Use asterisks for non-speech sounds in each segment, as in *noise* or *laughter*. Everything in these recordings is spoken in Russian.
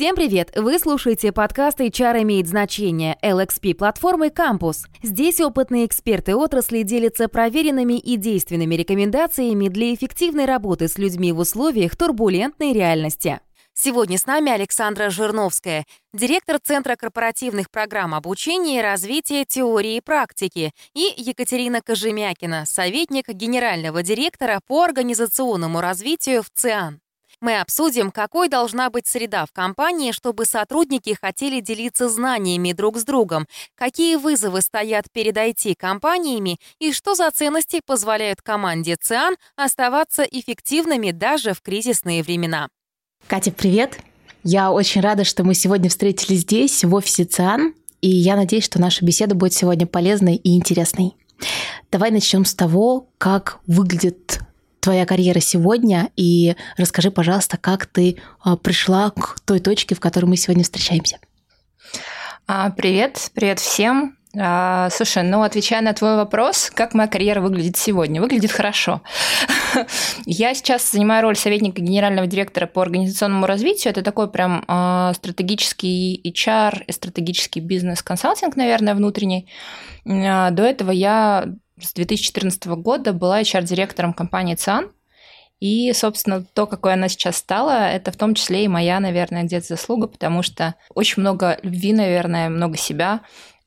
Всем привет! Вы слушаете подкаст HR имеет значение LXP платформы Campus. Здесь опытные эксперты отрасли делятся проверенными и действенными рекомендациями для эффективной работы с людьми в условиях турбулентной реальности. Сегодня с нами Александра Жирновская, директор Центра корпоративных программ обучения и развития теории и практики, и Екатерина Кожемякина, советник генерального директора по организационному развитию в ЦИАН. Мы обсудим, какой должна быть среда в компании, чтобы сотрудники хотели делиться знаниями друг с другом, какие вызовы стоят перед IT-компаниями и что за ценности позволяют команде ЦИАН оставаться эффективными даже в кризисные времена. Катя, привет! Я очень рада, что мы сегодня встретились здесь, в офисе ЦИАН, и я надеюсь, что наша беседа будет сегодня полезной и интересной. Давай начнем с того, как выглядит твоя карьера сегодня, и расскажи, пожалуйста, как ты а, пришла к той точке, в которой мы сегодня встречаемся. А, привет, привет всем. А, слушай, ну отвечая на твой вопрос, как моя карьера выглядит сегодня? Выглядит хорошо. *laughs* Я сейчас занимаю роль советника генерального директора по организационному развитию. Это такой прям стратегический HR стратегический бизнес-консалтинг, наверное, внутренний. До этого я с 2014 года была HR-директором компании ЦАН. И, собственно, то, какой она сейчас стала, это в том числе и моя, наверное, где-то заслуга, потому что очень много любви, наверное, много себя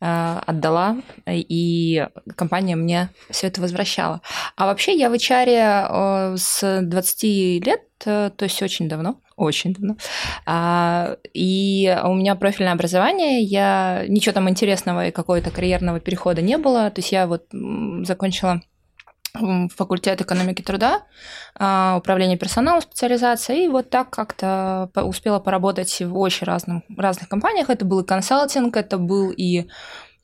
отдала, и компания мне все это возвращала. А вообще я в HR э, с 20 лет, э, то есть очень давно, очень давно. А, и у меня профильное образование, я ничего там интересного и какого-то карьерного перехода не было. То есть я вот закончила факультет экономики труда, а, управление персоналом, специализация, и вот так как-то успела поработать в очень разных, разных компаниях. Это был и консалтинг, это был и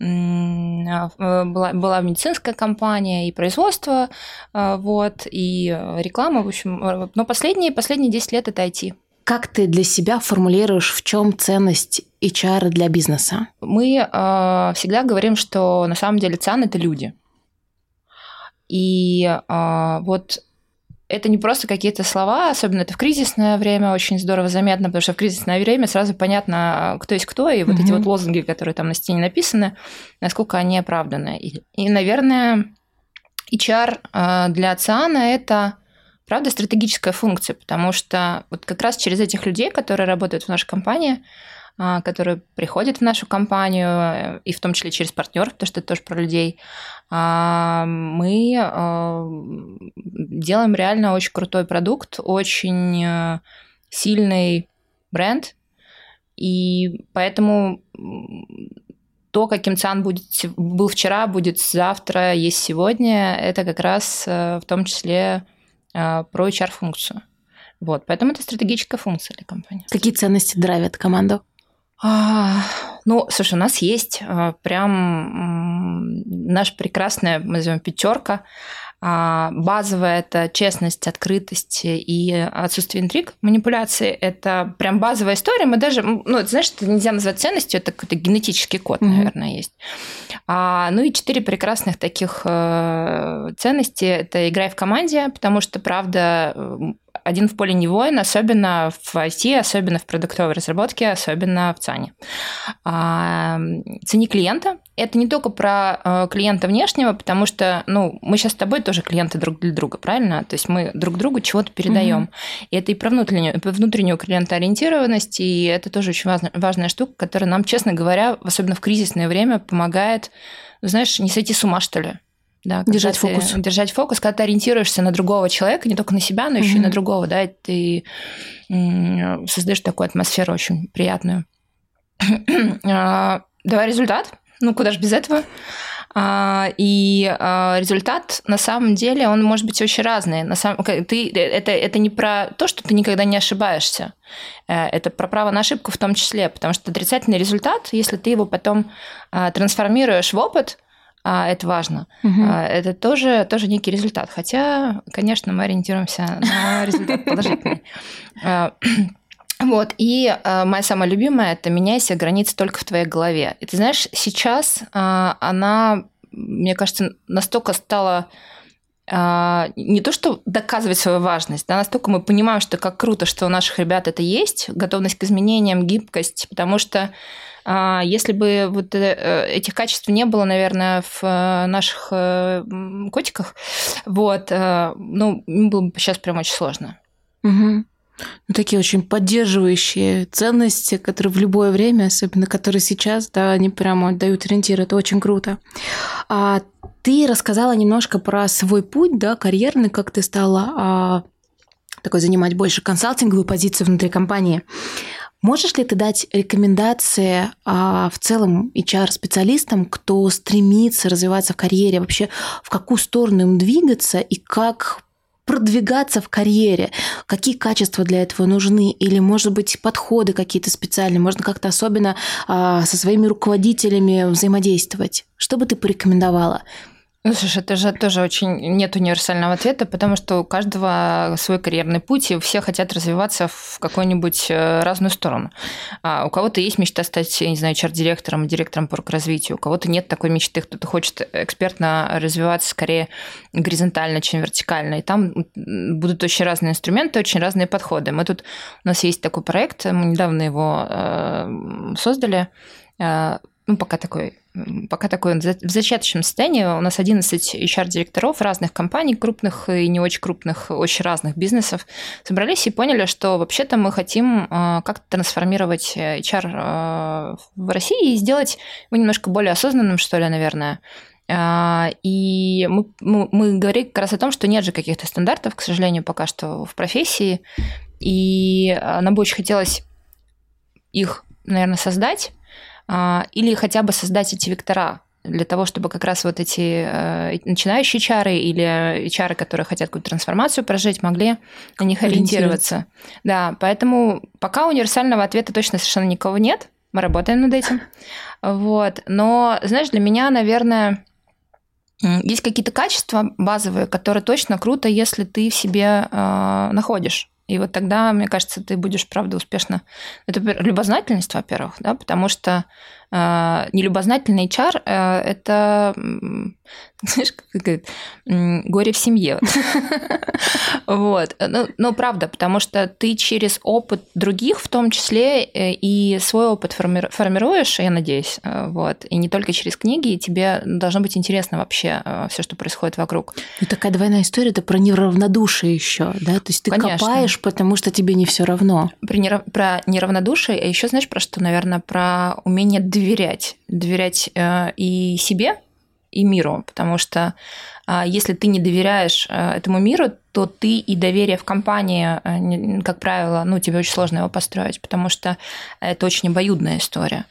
а, была, была медицинская компания и производство, а, вот, и реклама, в общем. Но последние, последние 10 лет это IT. Как ты для себя формулируешь, в чем ценность HR для бизнеса? Мы э, всегда говорим, что на самом деле ЦАН – это люди. И э, вот это не просто какие-то слова, особенно это в кризисное время очень здорово заметно, потому что в кризисное время сразу понятно, кто есть кто, и вот mm-hmm. эти вот лозунги, которые там на стене написаны, насколько они оправданы. И, и наверное, HR э, для ЦИАНа – это, правда, стратегическая функция, потому что вот как раз через этих людей, которые работают в нашей компании, а, которые приходят в нашу компанию, э, и в том числе через партнеров, потому что это тоже про людей, а, мы а, делаем реально очень крутой продукт, очень э, сильный бренд, и поэтому то, каким ЦАН будет, был вчера, будет завтра, есть сегодня, это как раз э, в том числе про HR-функцию. Вот, поэтому это стратегическая функция для компании. Какие ценности драйвят команду? А, ну, слушай, у нас есть а, прям наша прекрасная, мы назовем пятерка. А, базовая это честность, открытость и отсутствие интриг. Манипуляции это прям базовая история. Мы даже, ну, знаешь, это нельзя назвать ценностью, это какой-то генетический код, mm-hmm. наверное, есть. А, ну и четыре прекрасных таких э, ценности это играй в команде, потому что, правда, один в поле не воин, особенно в IT, особенно в продуктовой разработке, особенно в ЦАНе. А, цени клиента. Это не только про э, клиента внешнего, потому что, ну, мы сейчас с тобой тоже клиенты друг для друга, правильно? То есть мы друг другу чего-то передаем. Угу. И это и про внутреннюю, про внутреннюю клиентоориентированность, и это тоже очень важная, важная штука, которая нам, честно говоря, особенно в кризисное время, помогает, знаешь, не сойти с ума, что ли. Да, держать фокус. Держать фокус, когда ты ориентируешься на другого человека, не только на себя, но еще mm-hmm. и на другого, да, и ты создаешь такую атмосферу очень приятную. *clears throat* А, давай результат. Ну, куда же без этого? А, и а, результат, на самом деле, он может быть очень разный. На самом, ты, это, это не про то, что ты никогда не ошибаешься. Э, это про право на ошибку в том числе, потому что отрицательный результат, если ты его потом трансформируешь в опыт – а, это важно. Угу. Это тоже, тоже некий результат. Хотя, конечно, мы ориентируемся на результат положительный. А, *clears throat* вот, и э, моя самая любимая – это «меняйся, границы только в твоей голове». И ты знаешь, сейчас э, она, мне кажется, настолько стала не то, что доказывать свою важность, да, настолько мы понимаем, что как круто, что у наших ребят это есть, готовность к изменениям, гибкость, потому что если бы вот э, этих качеств не было, наверное, в э, наших э, котиках, вот, ну, было бы сейчас прям очень сложно. Угу. Ну, такие очень поддерживающие ценности, которые в любое время, особенно которые сейчас, да, они прямо дают ориентир. Это очень круто. А ты рассказала немножко про свой путь, да, карьерный, как ты стала а, такой занимать больше консалтинговую позицию внутри компании. Можешь ли ты дать рекомендации а, в целом HR-специалистам, кто стремится развиваться в карьере, вообще в какую сторону им двигаться и как продвигаться в карьере? Какие качества для этого нужны? Или, может быть, подходы какие-то специальные? Можно как-то особенно а, со своими руководителями взаимодействовать? Что бы ты порекомендовала? Ну, слушай, это же тоже очень нет универсального ответа, потому что у каждого свой карьерный путь, и все хотят развиваться в какую-нибудь э, разную сторону. А у кого-то есть мечта стать, я не знаю, чар-директором, директором по развитию, у кого-то нет такой мечты, кто-то хочет экспертно развиваться скорее горизонтально, чем вертикально. И там будут очень разные инструменты, очень разные подходы. Мы тут, у нас есть такой проект, мы недавно его э, создали, э, ну, пока такой пока такой в зачаточном состоянии. У нас 11 HR-директоров разных компаний, крупных и не очень крупных, очень разных бизнесов, собрались и поняли, что вообще-то мы хотим а, как-то трансформировать HR а, в России и сделать его немножко более осознанным, что ли, наверное. И мы, мы, мы говорим как раз о том, что нет же каких-то стандартов, к сожалению, пока что в профессии. И нам бы очень хотелось их, наверное, создать или хотя бы создать эти вектора для того, чтобы как раз вот эти э, начинающие чары или чары, которые хотят какую-то трансформацию прожить, могли на них ориентироваться. Да, поэтому пока универсального ответа точно совершенно никого нет. Мы работаем над этим. Вот. Но, знаешь, для меня, наверное, есть какие-то качества базовые, которые точно круто, если ты в себе э, находишь. И вот тогда, мне кажется, ты будешь, правда, успешно. Это любознательность, во-первых, да, потому что нелюбознательный HR э, это *laughs* знаешь, как говорит, горе в семье. *laughs* Вот. Но правда, потому что ты через опыт других, в том числе, э, и свой опыт формируешь, я надеюсь, э, вот. И не только через книги, и тебе должно быть интересно вообще э, все, что происходит вокруг. Ну, такая двойная история, это про неравнодушие еще, да? То есть ты копаешь, потому что тебе не все равно. Про, нерав... про неравнодушие, а еще знаешь про что, наверное, про умение доверять. Доверять э, и себе, и миру, потому что а, если ты не доверяешь а, этому миру, то ты и доверие в компании, а, как правило, ну, тебе очень сложно его построить, потому что это очень обоюдная история.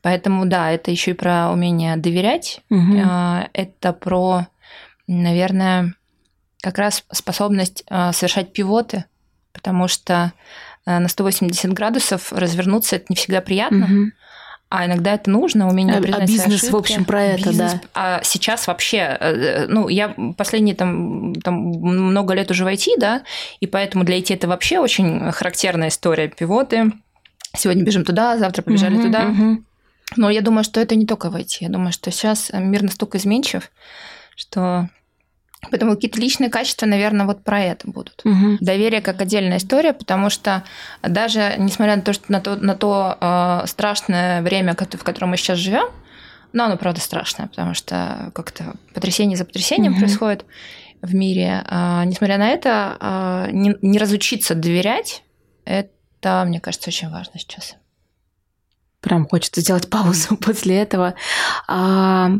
Поэтому, да, это еще и про умение доверять, угу. это про, наверное, как раз способность совершать пивоты, потому что на 180 градусов развернуться это не всегда приятно. Угу. А иногда это нужно, умение а, признать А бизнес, ошибки. в общем, про это, бизнес, да. А сейчас вообще, э, ну, я последние там, там много лет уже в IT, да, и поэтому для IT это вообще очень характерная история. Пивоты, сегодня бежим туда, завтра побежали угу, туда. Угу. Но я думаю, что это не только в IT. Я думаю, что сейчас мир настолько изменчив, что Поэтому какие-то личные качества, наверное, вот про это будут. Угу. Доверие как отдельная история, потому что даже несмотря на то, что на то, на то э, страшное время, в котором мы сейчас живем, но оно правда страшное, потому что как-то потрясение за потрясением угу. происходит в мире. А, несмотря на это, а, не, не разучиться доверять, это, мне кажется, очень важно сейчас. Прям хочется сделать паузу *laughs* после этого. А,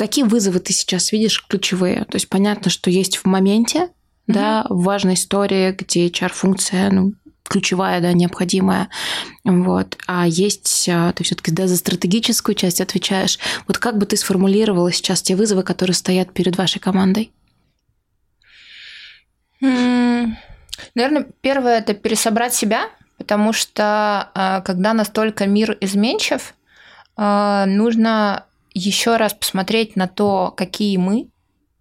Какие вызовы ты сейчас видишь ключевые? То есть понятно, что есть в моменте, mm-hmm. да, важная история, где HR-функция, ну, ключевая, да, необходимая. Вот. А есть, а, ты все-таки да, за стратегическую часть отвечаешь. Вот как бы ты сформулировала сейчас те вызовы, которые стоят перед вашей командой? Наверное, первое это пересобрать себя, потому что а, когда настолько мир изменчив, а, нужно еще раз посмотреть на то, какие мы,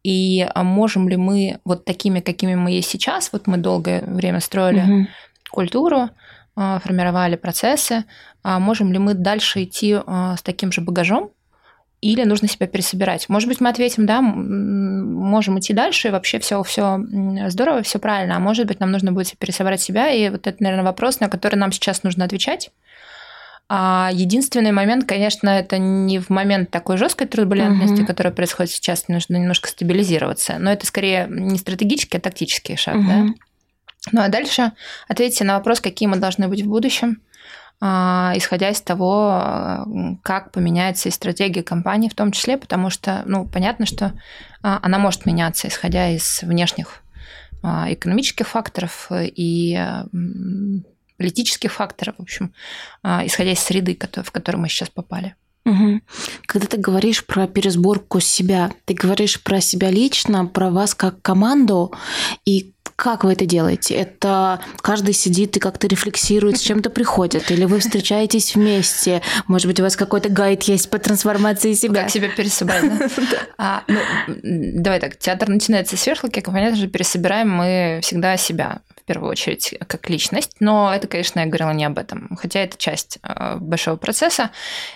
и а можем ли мы вот такими, какими мы есть сейчас, вот мы долгое время строили угу. культуру, а, формировали процессы, а можем ли мы дальше идти с таким же багажом или нужно себя пересобирать. Может быть, мы ответим, да, можем идти дальше, и вообще все, все здорово, все правильно. А может быть, нам нужно будет пересобрать себя, и вот это, наверное, вопрос, на который нам сейчас нужно отвечать. А единственный момент, конечно, это не в момент такой жесткой турбулентности, uh-huh. которая происходит сейчас, нужно немножко стабилизироваться. Но это скорее не стратегический, а тактический шаг, uh-huh. да. Ну а дальше ответьте на вопрос, какие мы должны быть в будущем а, исходя из того, как поменяется и стратегия компании в том числе, потому что, ну, понятно, что а, она может меняться, исходя из внешних а, экономических факторов и политических факторов, в общем, исходя из среды, в которую мы сейчас попали. Угу. Когда ты говоришь про пересборку себя, ты говоришь про себя лично, про вас как команду, и как вы это делаете? Это каждый сидит и как-то рефлексирует, с чем-то приходит? Или вы встречаетесь вместе? Может быть, у вас какой-то гайд есть по трансформации себя? Как себя пересобрать, *laughs* а, ну, Давай так, театр начинается с вешалки, понятно же, пересобираем мы всегда себя первую очередь как личность, но это, конечно, я говорила не об этом, хотя это часть а, большого процесса.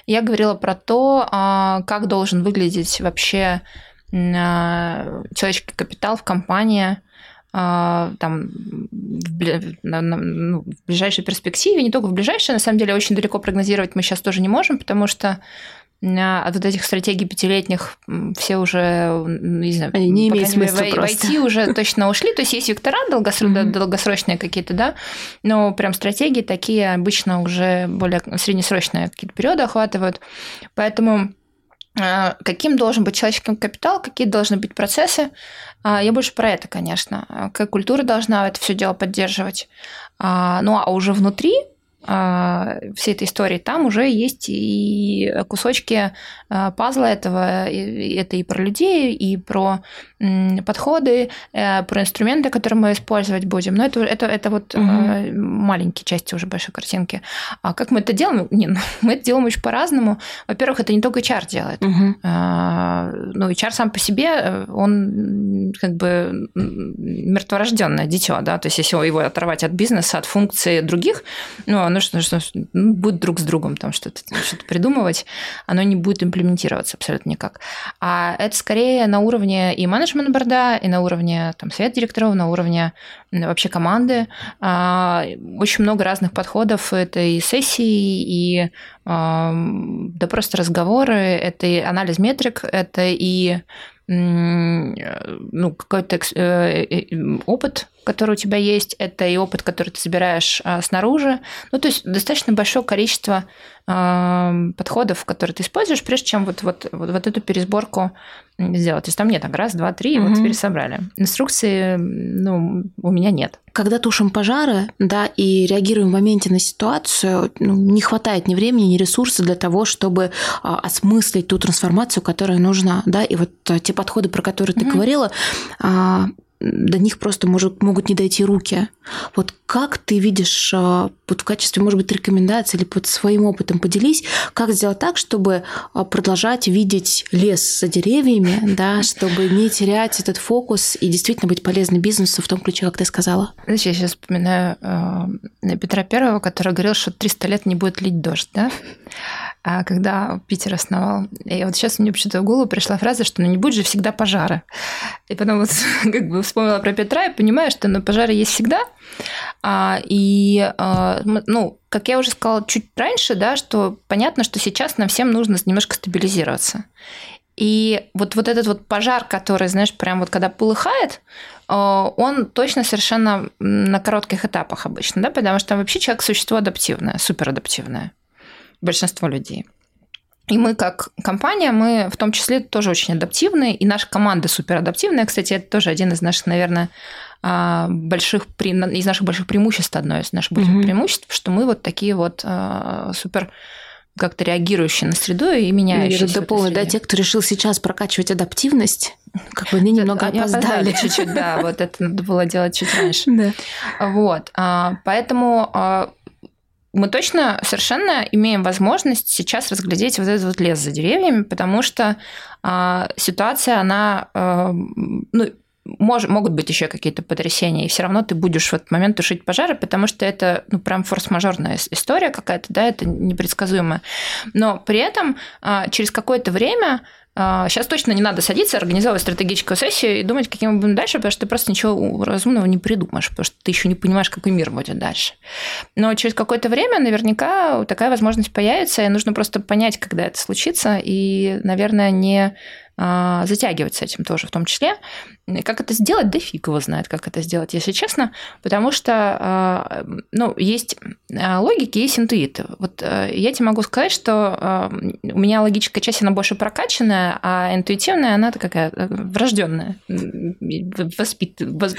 Я говорила про то, а, как должен выглядеть вообще человеческий капитал в компании – а, там, ну, в ближайшей перспективе, не только в ближайшей, на самом деле очень далеко прогнозировать мы сейчас тоже не можем, потому что а, от вот этих стратегий пятилетних все уже, не знаю, Они не имеют смысла в, просто. в уже *laughs* точно ушли. То есть есть вектора долгосрочные, mm-hmm. долгосрочные какие-то, да, но прям стратегии такие обычно уже более среднесрочные какие-то периоды охватывают. Поэтому а, каким должен быть человеческий капитал, какие должны быть процессы. А, я больше про это, конечно. Как культура должна это все дело поддерживать. А, ну а уже внутри а, всей этой истории, там уже есть и кусочки а, пазла этого. Это и про людей, и про подходы, э, про инструменты, которые мы использовать будем. Но это, это, это вот угу. маленькие части уже большой картинки. А как мы это делаем? Не, ну, *laughs* мы это делаем очень по-разному. Во-первых, это не только HR делает. Угу. Ну, HR сам по себе, э, он как бы мертворожденное дитё, да, то есть если его оторвать от бизнеса, от функций других, ну, оно что, что ну, будет друг с другом там что-то что придумывать, оно не будет имплементироваться абсолютно никак. А это скорее на уровне и менеджмент борда, и на уровне там, совета директоров, на уровне вообще команды. А, очень много разных подходов. Это и сессии, и да просто разговоры, это и анализ метрик, это и ну, какой-то э, э, опыт, который у тебя есть, это и опыт, который ты собираешь а, снаружи. Ну, то есть достаточно большое количество подходов, которые ты используешь, прежде чем вот, вот, вот, вот эту пересборку сделать. То есть там нет, так раз, два, три, угу. вот теперь собрали. Инструкции, ну, у меня нет. Когда тушим пожары, да, и реагируем в моменте на ситуацию, ну, не хватает ни времени, ни ресурсов для того, чтобы а, осмыслить ту трансформацию, которая нужна, да, и вот а, те подходы, про которые ты угу. говорила, а, до них просто может, могут не дойти руки. Вот как ты видишь, а, вот в качестве, может быть, рекомендаций или под своим опытом поделись, как сделать так, чтобы а, продолжать видеть лес за деревьями, *laughs* да, чтобы не терять этот фокус и действительно быть полезным бизнесу в том ключе, как ты сказала? Знаешь, я сейчас вспоминаю э, Петра Первого, который говорил, что 300 лет не будет лить дождь, да? А когда Питер основал. И вот сейчас мне почему-то в голову пришла фраза, что ну не будет же всегда пожары. И потом вот *laughs* как бы вспомнила про Петра и понимаю, что ну, пожары есть всегда. А, и, а, ну, как я уже сказала чуть раньше, да, что понятно, что сейчас нам всем нужно немножко стабилизироваться. И вот, вот этот вот пожар, который, знаешь, прям вот когда полыхает, а, он точно совершенно на коротких этапах обычно, да, потому что вообще человек существо адаптивное, суперадаптивное большинство людей. И мы как компания, мы в том числе тоже очень адаптивны, и наша команда супер адаптивная. Кстати, это тоже один из наших, наверное, а, больших, из наших больших преимуществ, одно из наших больших mm-hmm. преимуществ, что мы вот такие вот а, супер как-то реагирующие на среду и меняющиеся. Я дополню, да, те, кто решил сейчас прокачивать адаптивность, как бы они немного они опоздали. чуть-чуть, да, вот это надо было делать чуть раньше. *laughs* Да. Вот, а, поэтому мы точно совершенно имеем возможность сейчас разглядеть вот этот вот лес за деревьями, потому что э, ситуация, она, э, ну, мож, могут быть еще какие-то потрясения, и все равно ты будешь в этот момент тушить пожары, потому что это ну, прям форс-мажорная история какая-то, да, это непредсказуемая. Но при этом а, через какое-то время Сейчас а, точно не надо садиться, организовывать стратегическую сессию и думать, каким мы будем дальше, потому что ты просто ничего разумного не придумаешь, потому что ты еще не понимаешь, какой мир будет дальше. Но через какое-то время наверняка такая возможность появится, и нужно просто понять, когда это случится, и, наверное, не а, затягивать с этим тоже в том числе. Как это сделать? Да фиг его знает, как это сделать, если честно, потому что а, ну, есть логики, есть интуит. Вот я тебе могу сказать, что у меня логическая часть, она больше прокачанная, а интуитивная, она такая э, врожденная, воспит... Вос...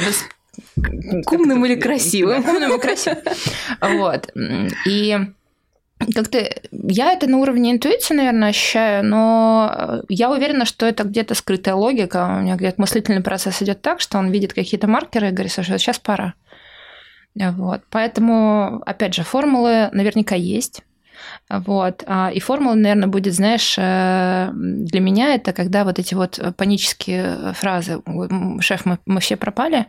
К умным или красивым. К умным и красивым. Вот. И как-то я это на уровне интуиции, наверное, ощущаю, но я уверена, что это где-то скрытая логика. У меня где-то мыслительный процесс идет так, что он видит какие-то маркеры и говорит, что сейчас пора. Вот. Поэтому, опять же, формулы наверняка есть. Вот. А, и формула, наверное, будет, знаешь, э, для меня это когда вот эти вот панические фразы «Шеф, мы, мы все пропали»,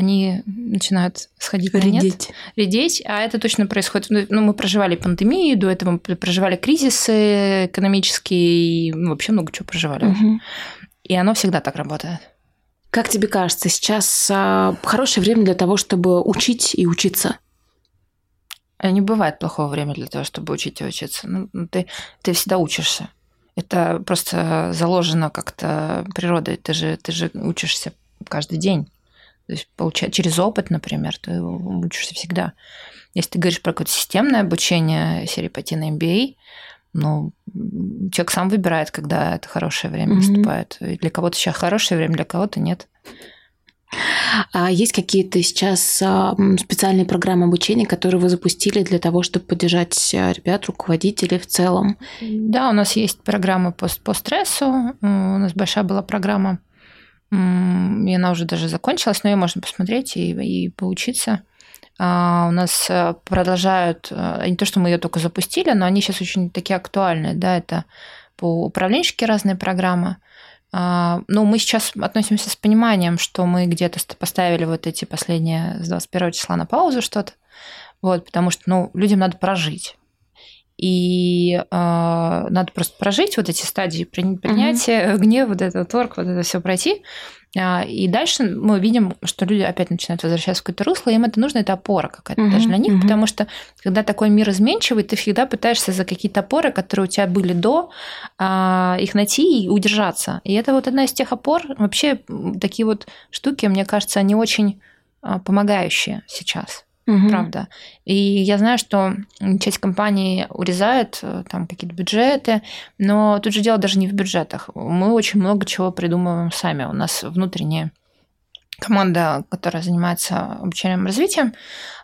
они начинают сходить редеть. на нет, редеть, а это точно происходит. Ну, ну, мы проживали пандемию, до этого мы проживали кризисы экономические, ну, вообще много чего проживали. Угу. И оно всегда так работает. Как тебе кажется, сейчас а, хорошее время для того, чтобы учить и учиться? Э, не бывает плохого времени для того, чтобы учить и учиться. Ну, ну, ты, ты всегда учишься. Это просто заложено как-то природой. Ты же, ты же учишься каждый день. То есть получать через опыт, например, ты учишься всегда. Если ты говоришь про какое-то системное обучение, серии пойти на MBA, ну, человек сам выбирает, когда это хорошее время mm-hmm. наступает. И для кого-то сейчас хорошее время, для кого-то нет. А есть какие-то сейчас специальные программы обучения, которые вы запустили для того, чтобы поддержать а, ребят, руководителей в целом? Да, у нас есть программа по, по стрессу. У нас большая была программа, и она уже даже закончилась, но ее можно посмотреть и, и поучиться. А у нас э, продолжают, э, не то, что мы ее только запустили, но они сейчас очень такие актуальные, да, это по управленческие разные программы, ну, мы сейчас относимся с пониманием, что мы где-то поставили вот эти последние с 21 числа на паузу что-то, вот, потому что, ну, людям надо прожить. И э, надо просто прожить вот эти стадии принятия, mm-hmm. гнев, вот этот торг, вот это все пройти. А, и дальше мы видим, что люди опять начинают возвращаться в какое-то русло, им это нужно, это опора какая-то mm-hmm. даже для них, mm-hmm. потому что когда такой мир изменчивый, ты всегда пытаешься за какие-то опоры, которые у тебя были до, а, их найти и удержаться. И это вот одна из тех опор. Вообще такие вот штуки, мне кажется, они очень а, помогающие сейчас угу. правда. И я знаю, что часть компаний урезает э, там какие-то бюджеты, но тут же дело даже не в бюджетах. Мы очень много чего придумываем сами. У нас внутренняя команда, которая занимается обучением и развитием,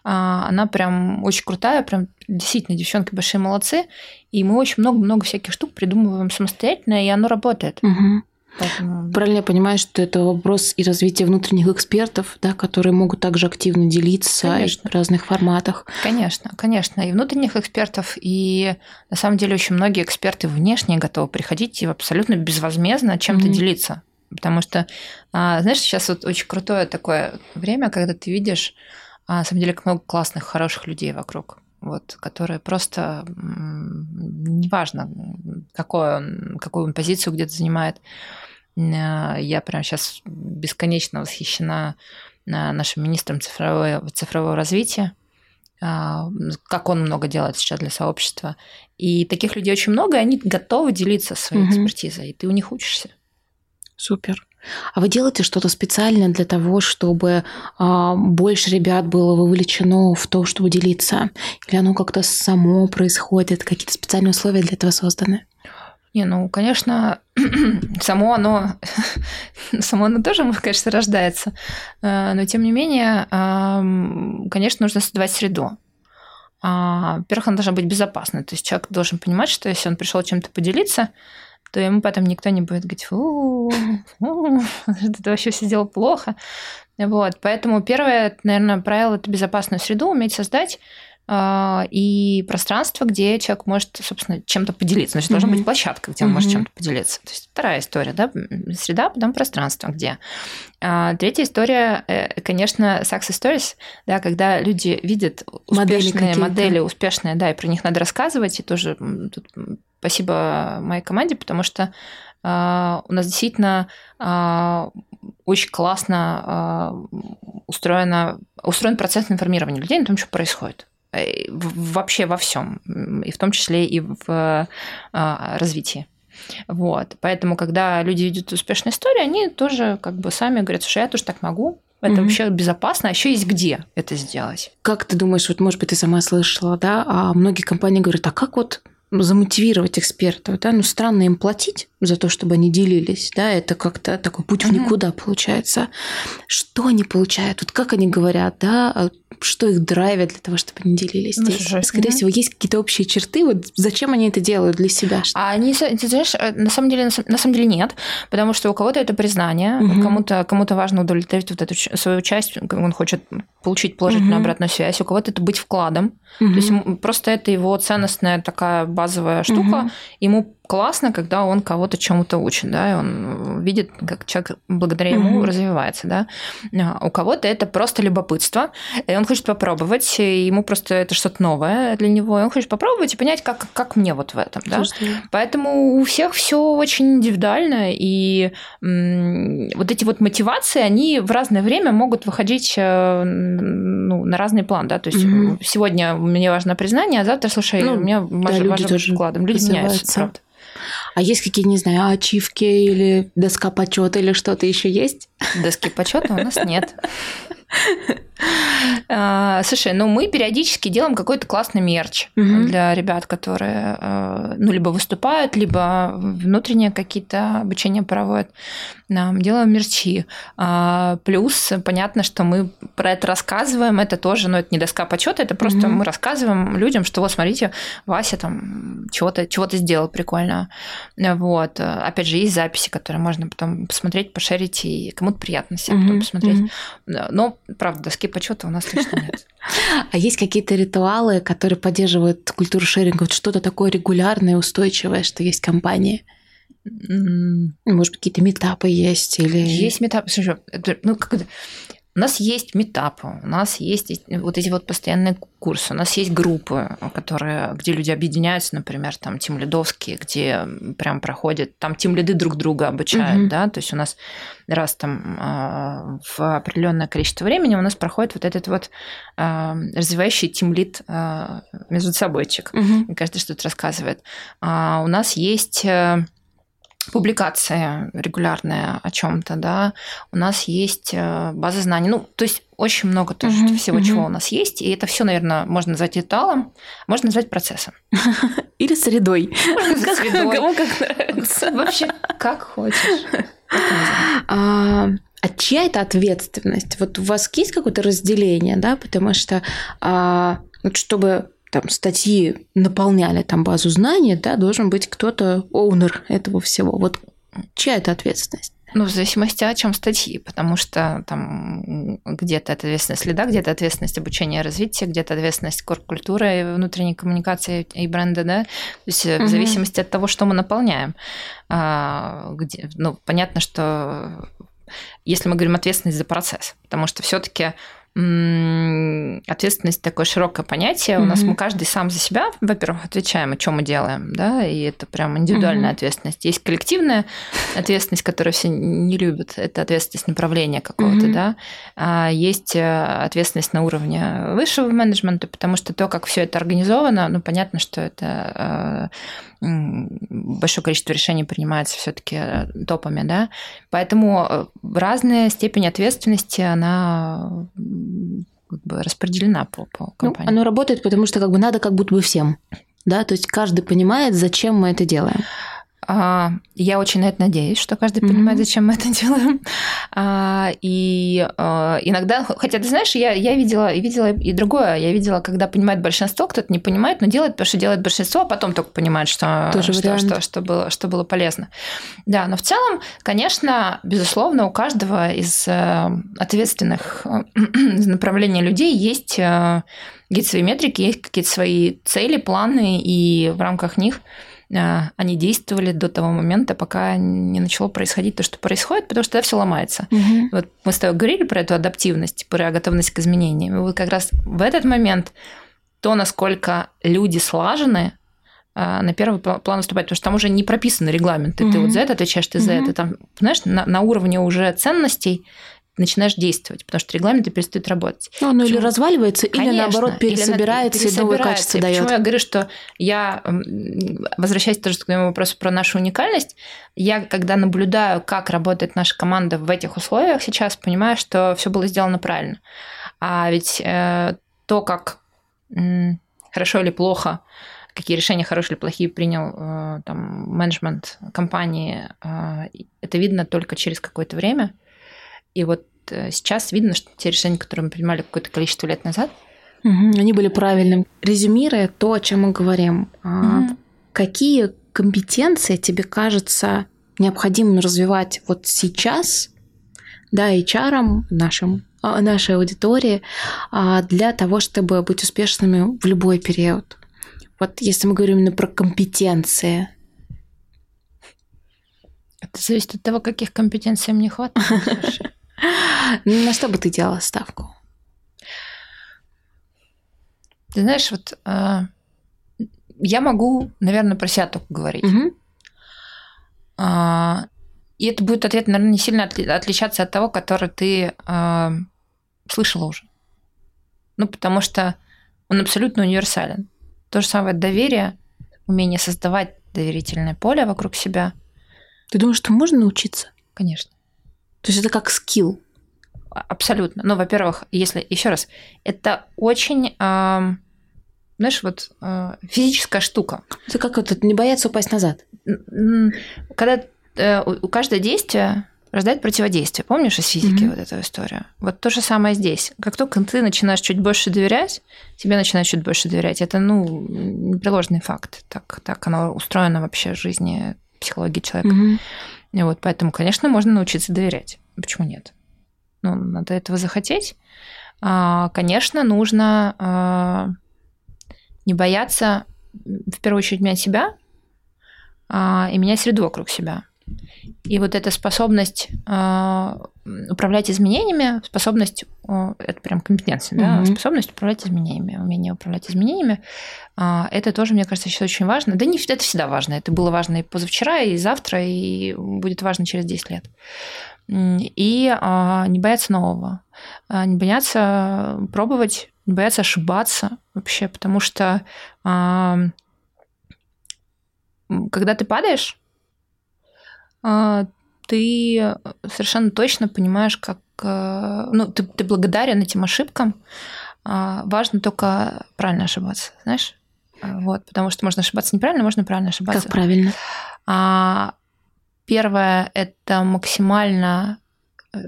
а, она прям очень крутая, прям действительно девчонки большие молодцы, и мы очень много-много всяких штук придумываем самостоятельно, и оно работает. Угу. Поэтому... Правильно я понимаю, что это вопрос и развития внутренних экспертов, да, которые могут также активно делиться конечно. в разных форматах. Конечно, конечно. И внутренних экспертов, и на самом деле очень многие эксперты внешние готовы приходить и абсолютно безвозмездно чем-то mm-hmm. делиться. Потому что, а, знаешь, сейчас вот очень крутое такое время, когда ты видишь, а, на самом деле, много классных, хороших людей вокруг вот, которые просто неважно, он, какую он позицию где-то занимает, Э, я прямо сейчас бесконечно восхищена э, нашим министром цифрового, цифрового развития, э, как он много делает сейчас для сообщества. И таких людей очень много, и они готовы делиться своей угу. экспертизой, и ты у них учишься. Супер. А вы делаете что-то специальное для того, чтобы а, больше ребят было вовлечено в то, чтобы делиться? Или оно как-то само происходит? Какие-то специальные условия для этого созданы? Не, ну, конечно, *clears throat* само оно, *laughs* само оно тоже, конечно, рождается. Э, но, тем не менее, конечно, нужно создавать среду. А, во-первых, она должна быть безопасной. То есть человек должен понимать, что если он пришел чем-то поделиться, то ему потом никто не будет говорить, фу, ты вообще все сделал плохо. Вот, поэтому первое, наверное, правило – это безопасную среду уметь создать, и пространство, где человек может, собственно, чем-то поделиться. Значит, должна быть площадка, где он может чем-то поделиться. То есть вторая история, да, среда, потом пространство, где. А, третья история, э, конечно, success stories, да, когда люди видят успешные модели, модели успешные, да, и про них надо рассказывать, и тоже тут спасибо моей команде, потому что а, у нас действительно очень классно устроено, устроен процесс информирования людей о том, что происходит. Э, вообще во всем, и в том числе и в а, развитии. Вот. Поэтому, когда люди видят успешные истории, они тоже как бы сами говорят, слушай, я тоже так могу, это mm вообще безопасно, а еще есть где это сделать. Как ты думаешь, вот может быть ты сама слышала, да, а многие компании говорят, а как вот замотивировать экспертов, да, ну странно им платить за то, чтобы они делились, да, это как-то такой путь в никуда получается. Что они получают, вот как они говорят, да, а что их драйвит для того, чтобы они делились ну, здесь? Скорее всего, есть какие-то общие черты, вот зачем они это делают для себя? А они, ты знаешь, э, на самом деле, на самом деле нет, потому что у кого-то это признание, угу. кому-то кому важно удовлетворить вот эту свою часть, он хочет получить положительную угу. обратную связь, у кого-то это быть вкладом, угу. то есть просто это его ценностная такая базовая штука, угу. ему классно, когда он кого-то чему-то учит, да, и он видит, как человек благодаря ему mm-hmm. развивается, да. А у кого-то это просто любопытство, и он хочет попробовать, и ему просто это что-то новое для него, и он хочет попробовать и понять, как, как мне вот в этом, да. Слушайте. Поэтому у всех все очень индивидуально, и вот эти вот мотивации, они в разное время могут выходить э, ну, на разный план, да, то есть mm-hmm. сегодня мне важно признание, а завтра, слушай, ну, у меня да, важно вкладом, люди меняются, правда. А есть какие, не знаю, ачивки или доска почета или что-то еще есть? Доски почета у нас нет. А, слушай, ну мы периодически делаем какой-то классный мерч для ребят, которые э, ну либо выступают, либо внутренние какие-то обучения проводят. Делаем мерчи. А, плюс понятно, что мы про это рассказываем. Это тоже, ну это не доска почета, это просто мы рассказываем людям, что вот смотрите, Вася там чего-то чего сделал прикольно. Вот. Опять же, есть записи, которые можно потом посмотреть, пошерить, и кому-то приятно себе потом посмотреть. Но, правда, доски почета у нас точно *laughs* нет. А есть какие-то ритуалы, которые поддерживают культуру шеринга? Вот что-то такое регулярное, устойчивое, что есть компании? Может быть, какие-то метапы есть или... Есть метапы. Слушай, ну, как это... У нас есть метапы, у нас есть вот эти вот постоянные курсы, у нас есть группы, которые, где люди объединяются, например, там тим лидовские, где прям проходят, там тим лиды друг друга обучают, угу. да, то есть у нас раз там а, в определенное количество времени у нас проходит вот этот вот а, развивающий тим лид а, между собойчик, угу. каждый что-то рассказывает. У нас есть э, публикация регулярная о чем-то, да, у нас есть э, база знаний, ну, то есть очень много тоже uh-huh, всего, uh-huh. чего у нас есть, и это все, наверное, можно назвать ритуалом, можно назвать процессом. *laughs* Или *laughs* средой. Кому как нравится. Вообще, как хочешь. А, а чья это ответственность? Вот у вас есть какое-то разделение, да, потому что а, вот чтобы там статьи наполняли там базу знаний, да, должен быть кто-то оунер этого всего. Вот чья это ответственность? Ну, в зависимости от чем статьи, потому что там где-то ответственность следа, где-то ответственность обучения и развития, где-то ответственность корп-культуры, внутренней коммуникации и бренда, да, то есть угу. в зависимости от того, что мы наполняем. А, где, ну, понятно, что если мы говорим ответственность за процесс, потому что все-таки ответственность такое широкое понятие. Mm-hmm. У нас мы каждый сам за себя, во-первых, отвечаем, о чем мы делаем, да, и это прям индивидуальная mm-hmm. ответственность. Есть коллективная ответственность, которую все не любят, это ответственность направления какого-то, mm-hmm. да. А есть э, ответственность на уровне высшего менеджмента, потому что то, как все это организовано, ну понятно, что это э, большое количество решений принимается все-таки э, топами, да. Поэтому разная степень ответственности, она как бы распределена по, по ну, компании. Ну, оно работает, потому что как бы надо как будто бы всем. Да, то есть каждый понимает, зачем мы это делаем. А, я очень на это надеюсь, что каждый mm-hmm. понимает, зачем мы это *laughs* делаем. А, и а, иногда, хотя ты знаешь, я, я видела, видела и другое. Я видела, когда понимает большинство, кто-то не понимает, но делает, потому что делает большинство, а потом только понимает, что, Тоже что, что, что, было, что было полезно. Да, но в целом, конечно, безусловно, у каждого из э, ответственных *clears throat* направлений людей есть э, какие-то свои метрики, есть какие-то свои цели, планы, и в рамках них они действовали до того момента, пока не начало происходить то, что происходит, потому что тогда все ломается. Угу. Вот мы с тобой говорили про эту адаптивность, про готовность к изменениям. И вот как раз в этот момент то, насколько люди слажены, а, на первый план выступать, потому что там уже не прописаны регламенты. Угу. Ты вот за это отвечаешь, ты угу. за это. Там, знаешь, на, на уровне уже ценностей начинаешь действовать, потому что регламенты перестают работать. Ну, оно или разваливается, Конечно, или наоборот пересобирается, или, и новое качество дает. Почему я говорю, что я, возвращаясь тоже к твоему вопросу про нашу уникальность, я, когда наблюдаю, как работает наша команда в этих условиях сейчас, понимаю, что все было сделано правильно. А ведь э, то, как э, хорошо или плохо какие решения хорошие или плохие принял э, там менеджмент компании, э, это видно только через какое-то время. И вот э, сейчас видно, что те решения, которые мы принимали какое-то количество лет назад, угу, они были правильными. Резюмируя то, о чем мы говорим, угу. какие компетенции тебе кажется необходимым развивать вот сейчас, да, HR, нашим, а, нашей аудитории, а, для того, чтобы быть успешными в любой период? Вот если мы говорим именно про компетенции. Это зависит от того, каких компетенций мне хватает. *laughs* На что бы ты делала ставку? Ты знаешь, вот э, я могу, наверное, про себя только говорить. Э, и это будет ответ, наверное, не сильно отли- отличаться от того, который ты э, слышала уже. Ну, потому что он абсолютно универсален. То же самое доверие, умение создавать доверительное поле вокруг себя. Ты думаешь, что можно научиться? Конечно. То есть это как скилл? А, абсолютно. Ну, во-первых, если еще раз, это очень, э, знаешь, вот э, физическая штука. Это как это не бояться упасть назад? Когда э, у каждого действия рождает противодействие. Помнишь из физики mm-hmm. вот эту историю? Вот то же самое здесь. Как только ты начинаешь чуть больше доверять, тебе начинают чуть больше доверять. Это, ну, непреложный факт. Так, так оно устроено вообще в жизни, психологии человека. Mm-hmm. Вот поэтому, конечно, можно научиться доверять. Почему нет? Ну, надо этого захотеть. А, конечно, нужно а, не бояться, в первую очередь, менять себя а, и менять среду вокруг себя. И вот эта способность э, управлять изменениями, способность, э, это прям компетенция, да, угу. способность управлять изменениями, умение управлять изменениями, э, это тоже, мне кажется, сейчас очень важно. Да не это всегда важно. Это было важно и позавчера, и завтра, и будет важно через 10 лет. И э, не бояться нового, не бояться пробовать, не бояться ошибаться вообще, потому что э, когда ты падаешь, ты совершенно точно понимаешь, как... Э, ну, ты, ты благодарен этим ошибкам. А, важно только правильно ошибаться, знаешь? А, вот, потому что можно ошибаться неправильно, можно правильно ошибаться. Как правильно? Первое – это максимально э,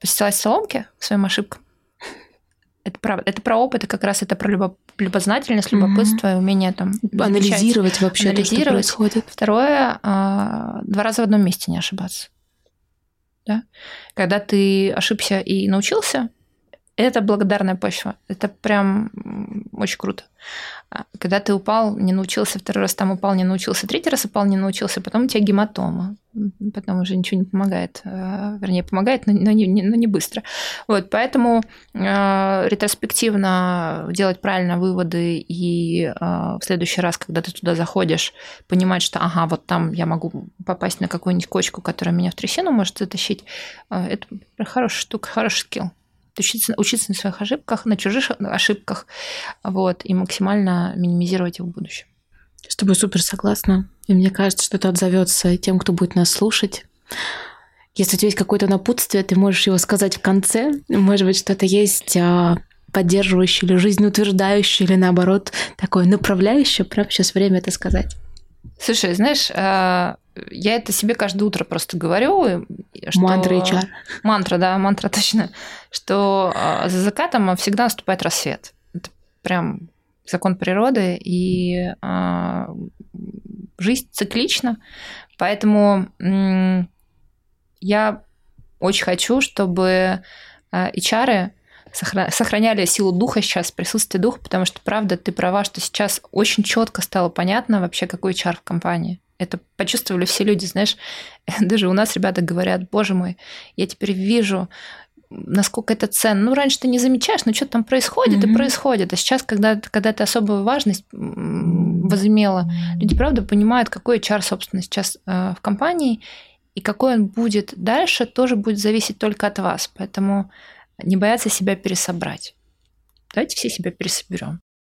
постилать соломки своим ошибкам. Это про, это про опыт, и как раз это про любо, любознательность, любопытство mm-hmm. и умение там анализировать вообще анализировать. то, что происходит. Второе, а, два раза в одном месте не ошибаться. Да? Когда ты ошибся и научился, это благодарная почва. Это прям очень круто. А, когда ты упал, не научился, второй раз там упал, не научился, третий раз упал, не научился, потом у тебя гематома. Потом уже ничего не помогает. А, вернее, помогает, но не, но не быстро. Вот, поэтому э, ретроспективно делать правильно выводы и э, в следующий раз, когда ты туда заходишь, понимать, что ага, вот там я могу попасть на какую-нибудь кочку, которая меня в трясину может затащить, э, это хорошая штука, хороший скилл учиться, учиться на своих ошибках, на чужих ошибках, вот, и максимально минимизировать их в будущем. С тобой супер согласна. И мне кажется, что это отзовется тем, кто будет нас слушать. Если у тебя есть какое-то напутствие, ты можешь его сказать в конце. Может быть, что-то есть а, поддерживающее или жизнеутверждающее, или наоборот, такое направляющее. Прямо сейчас время это сказать. Слушай, знаешь, а, я это себе каждое утро просто говорю. Что... Мантра HR. Мантра, да, мантра *laughs* точно. Что а, за закатом всегда наступает рассвет. Это прям закон природы, и э, жизнь циклична. Поэтому э, я очень хочу, чтобы э, HR сохраняли силу духа сейчас, присутствие духа, потому что, правда, ты права, что сейчас очень четко стало понятно вообще, какой чар в компании. Это почувствовали все люди, знаешь, *laughs* даже у нас ребята говорят, боже мой, я теперь вижу, насколько это ценно. Ну, раньше ты не замечаешь, но что-то там происходит mm-hmm. и происходит. А сейчас, когда, когда ты особую важность возымела, люди, правда, понимают, какой HR, собственно, сейчас э, в компании, и какой он будет дальше, тоже будет зависеть только от вас. Поэтому не бояться себя пересобрать. Давайте все себя пересоберем.